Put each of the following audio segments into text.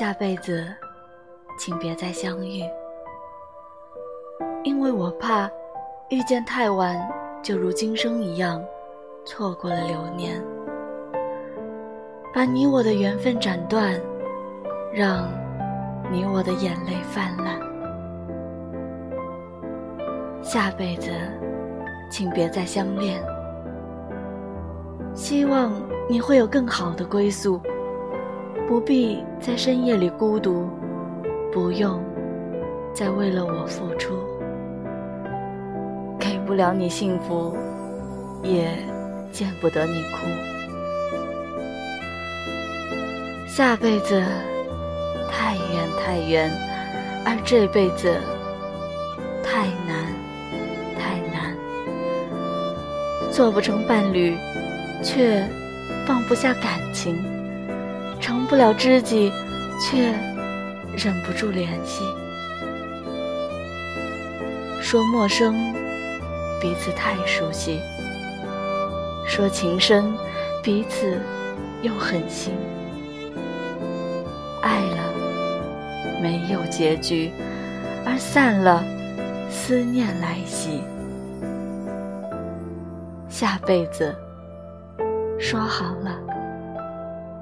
下辈子，请别再相遇，因为我怕遇见太晚，就如今生一样，错过了流年，把你我的缘分斩断，让你我的眼泪泛滥。下辈子，请别再相恋，希望你会有更好的归宿。不必在深夜里孤独，不用再为了我付出，给不了你幸福，也见不得你哭。下辈子太远太远，而这辈子太难太难，做不成伴侣，却放不下感情。不了知己，却忍不住联系。说陌生，彼此太熟悉；说情深，彼此又狠心。爱了，没有结局；而散了，思念来袭。下辈子，说好了。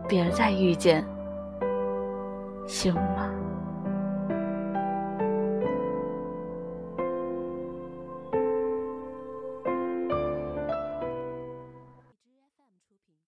别再遇见，行吗？